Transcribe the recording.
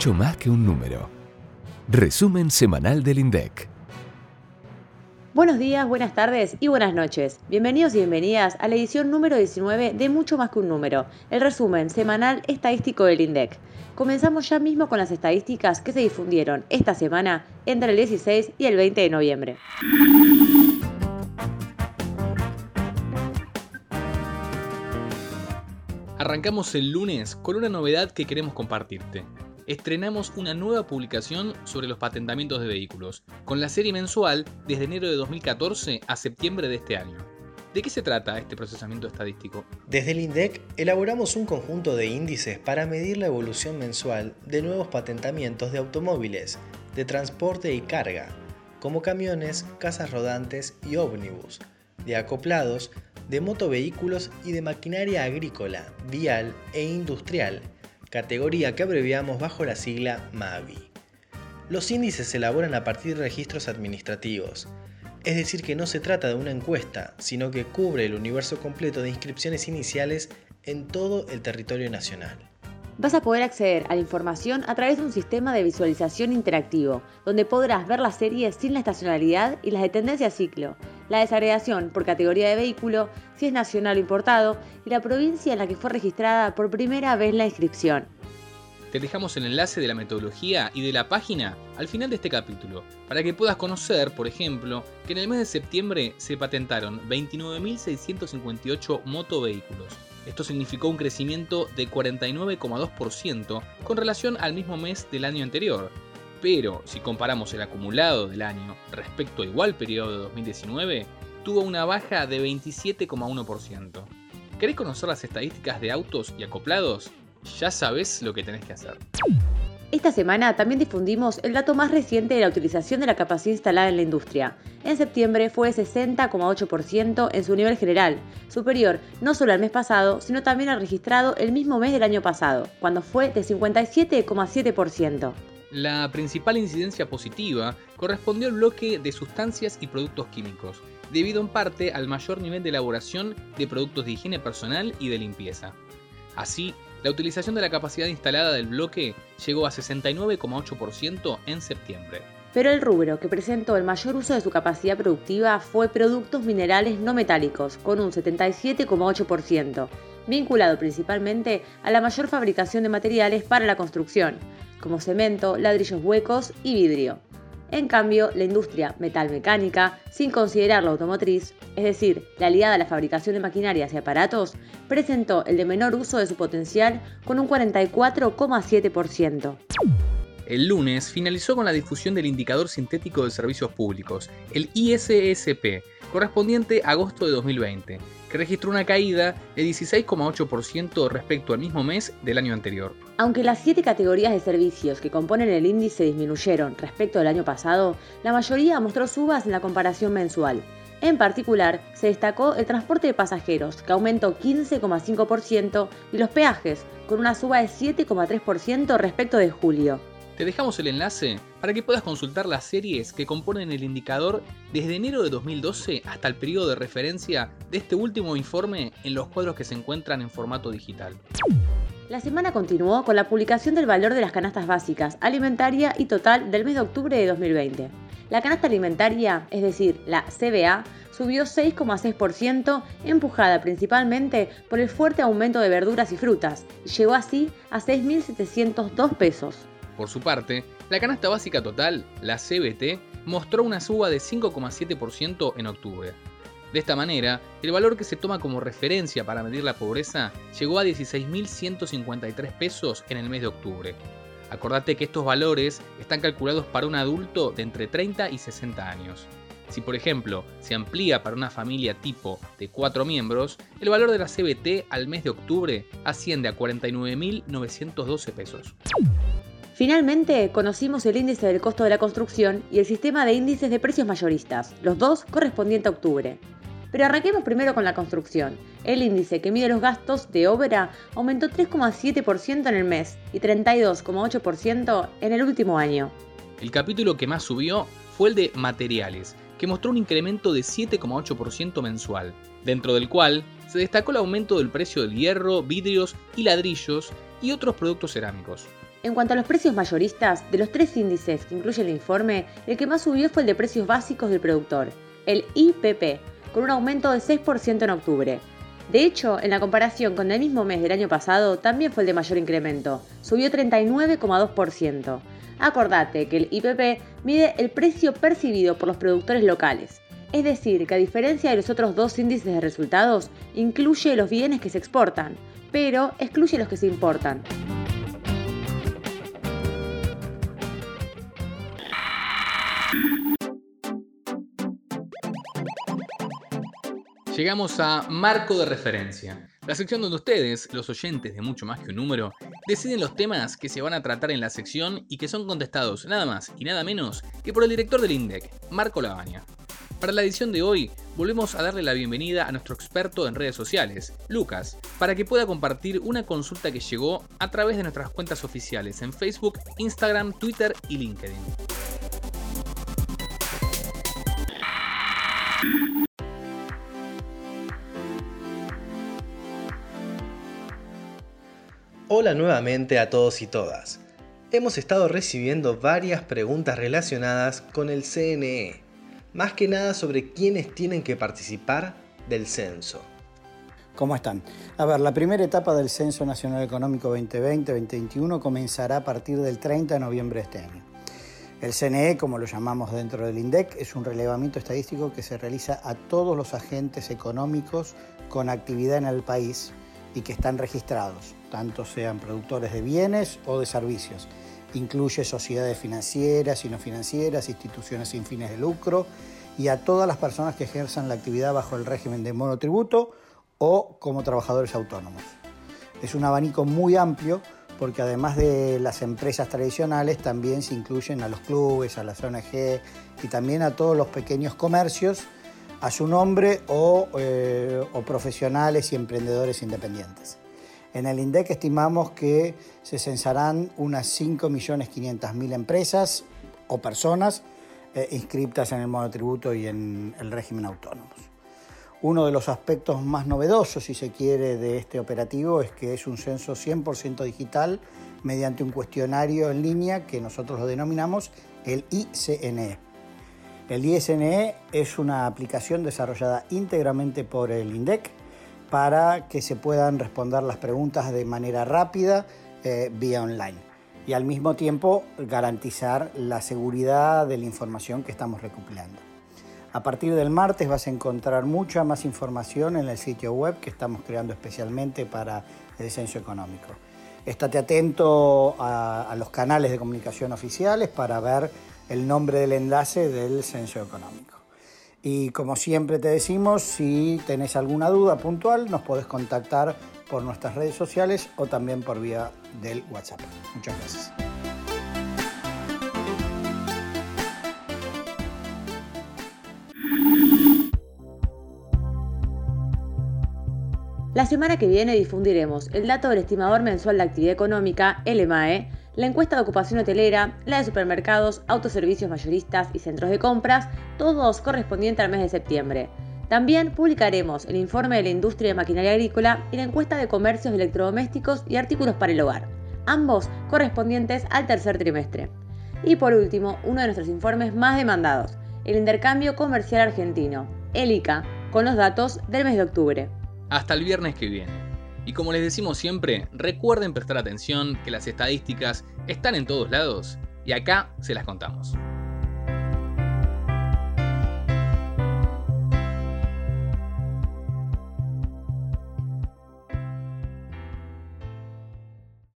mucho más que un número. Resumen semanal del INDEC. Buenos días, buenas tardes y buenas noches. Bienvenidos y bienvenidas a la edición número 19 de Mucho más que un número, el resumen semanal estadístico del INDEC. Comenzamos ya mismo con las estadísticas que se difundieron esta semana entre el 16 y el 20 de noviembre. Arrancamos el lunes con una novedad que queremos compartirte. Estrenamos una nueva publicación sobre los patentamientos de vehículos, con la serie mensual desde enero de 2014 a septiembre de este año. ¿De qué se trata este procesamiento estadístico? Desde el INDEC elaboramos un conjunto de índices para medir la evolución mensual de nuevos patentamientos de automóviles, de transporte y carga, como camiones, casas rodantes y ómnibus, de acoplados, de motovehículos y de maquinaria agrícola, vial e industrial, categoría que abreviamos bajo la sigla MAVI. Los índices se elaboran a partir de registros administrativos, es decir que no se trata de una encuesta, sino que cubre el universo completo de inscripciones iniciales en todo el territorio nacional. Vas a poder acceder a la información a través de un sistema de visualización interactivo, donde podrás ver las series sin la estacionalidad y las de tendencia ciclo, la desagregación por categoría de vehículo, si es nacional o importado, y la provincia en la que fue registrada por primera vez la inscripción. Te dejamos el enlace de la metodología y de la página al final de este capítulo, para que puedas conocer, por ejemplo, que en el mes de septiembre se patentaron 29.658 motovehículos. Esto significó un crecimiento de 49,2% con relación al mismo mes del año anterior, pero si comparamos el acumulado del año respecto al igual periodo de 2019, tuvo una baja de 27,1%. ¿Querés conocer las estadísticas de autos y acoplados? Ya sabes lo que tenés que hacer. Esta semana también difundimos el dato más reciente de la utilización de la capacidad instalada en la industria. En septiembre fue de 60,8% en su nivel general, superior no solo al mes pasado, sino también al registrado el mismo mes del año pasado, cuando fue de 57,7%. La principal incidencia positiva correspondió al bloque de sustancias y productos químicos, debido en parte al mayor nivel de elaboración de productos de higiene personal y de limpieza. Así, la utilización de la capacidad instalada del bloque llegó a 69,8% en septiembre. Pero el rubro que presentó el mayor uso de su capacidad productiva fue productos minerales no metálicos, con un 77,8%, vinculado principalmente a la mayor fabricación de materiales para la construcción, como cemento, ladrillos huecos y vidrio. En cambio, la industria metalmecánica, sin considerar la automotriz, es decir, la ligada a la fabricación de maquinarias y aparatos, presentó el de menor uso de su potencial con un 44,7%. El lunes finalizó con la difusión del indicador sintético de servicios públicos, el ISSP, correspondiente a agosto de 2020, que registró una caída de 16,8% respecto al mismo mes del año anterior. Aunque las siete categorías de servicios que componen el índice disminuyeron respecto al año pasado, la mayoría mostró subas en la comparación mensual. En particular, se destacó el transporte de pasajeros, que aumentó 15,5%, y los peajes, con una suba de 7,3% respecto de julio. Te dejamos el enlace para que puedas consultar las series que componen el indicador desde enero de 2012 hasta el periodo de referencia de este último informe en los cuadros que se encuentran en formato digital. La semana continuó con la publicación del valor de las canastas básicas, alimentaria y total del mes de octubre de 2020. La canasta alimentaria, es decir, la CBA, subió 6,6%, empujada principalmente por el fuerte aumento de verduras y frutas, y llegó así a 6.702 pesos. Por su parte, la canasta básica total, la CBT, mostró una suba de 5,7% en octubre. De esta manera, el valor que se toma como referencia para medir la pobreza llegó a 16.153 pesos en el mes de octubre. Acordate que estos valores están calculados para un adulto de entre 30 y 60 años. Si por ejemplo se amplía para una familia tipo de 4 miembros, el valor de la CBT al mes de octubre asciende a 49.912 pesos. Finalmente, conocimos el índice del costo de la construcción y el sistema de índices de precios mayoristas, los dos correspondientes a octubre. Pero arranquemos primero con la construcción. El índice que mide los gastos de obra aumentó 3,7% en el mes y 32,8% en el último año. El capítulo que más subió fue el de materiales, que mostró un incremento de 7,8% mensual, dentro del cual se destacó el aumento del precio del hierro, vidrios y ladrillos y otros productos cerámicos. En cuanto a los precios mayoristas, de los tres índices que incluye el informe, el que más subió fue el de precios básicos del productor, el IPP, con un aumento de 6% en octubre. De hecho, en la comparación con el mismo mes del año pasado, también fue el de mayor incremento, subió 39,2%. Acordate que el IPP mide el precio percibido por los productores locales, es decir, que a diferencia de los otros dos índices de resultados, incluye los bienes que se exportan, pero excluye los que se importan. Llegamos a Marco de Referencia, la sección donde ustedes, los oyentes de mucho más que un número, deciden los temas que se van a tratar en la sección y que son contestados nada más y nada menos que por el director del INDEC, Marco Labaña. Para la edición de hoy, volvemos a darle la bienvenida a nuestro experto en redes sociales, Lucas, para que pueda compartir una consulta que llegó a través de nuestras cuentas oficiales en Facebook, Instagram, Twitter y LinkedIn. Hola nuevamente a todos y todas. Hemos estado recibiendo varias preguntas relacionadas con el CNE, más que nada sobre quiénes tienen que participar del censo. ¿Cómo están? A ver, la primera etapa del Censo Nacional Económico 2020-2021 comenzará a partir del 30 de noviembre de este año. El CNE, como lo llamamos dentro del INDEC, es un relevamiento estadístico que se realiza a todos los agentes económicos con actividad en el país y que están registrados, tanto sean productores de bienes o de servicios. Incluye sociedades financieras y no financieras, instituciones sin fines de lucro y a todas las personas que ejerzan la actividad bajo el régimen de monotributo o como trabajadores autónomos. Es un abanico muy amplio porque además de las empresas tradicionales también se incluyen a los clubes, a las ONG y también a todos los pequeños comercios a su nombre o, eh, o profesionales y emprendedores independientes. En el INDEC estimamos que se censarán unas 5.500.000 empresas o personas eh, inscritas en el monotributo y en el régimen autónomo. Uno de los aspectos más novedosos, si se quiere, de este operativo es que es un censo 100% digital mediante un cuestionario en línea que nosotros lo denominamos el ICNE. El ICNE es una aplicación desarrollada íntegramente por el INDEC para que se puedan responder las preguntas de manera rápida eh, vía online y al mismo tiempo garantizar la seguridad de la información que estamos recopilando. A partir del martes vas a encontrar mucha más información en el sitio web que estamos creando especialmente para el censo económico. Estate atento a los canales de comunicación oficiales para ver el nombre del enlace del censo económico. Y como siempre te decimos, si tenés alguna duda puntual, nos podés contactar por nuestras redes sociales o también por vía del WhatsApp. Muchas gracias. La semana que viene difundiremos el dato del estimador mensual de actividad económica, LMAE, la encuesta de ocupación hotelera, la de supermercados, autoservicios mayoristas y centros de compras, todos correspondientes al mes de septiembre. También publicaremos el informe de la industria de maquinaria agrícola y la encuesta de comercios electrodomésticos y artículos para el hogar, ambos correspondientes al tercer trimestre. Y por último, uno de nuestros informes más demandados, el intercambio comercial argentino, el ICA, con los datos del mes de octubre. Hasta el viernes que viene. Y como les decimos siempre, recuerden prestar atención que las estadísticas están en todos lados y acá se las contamos.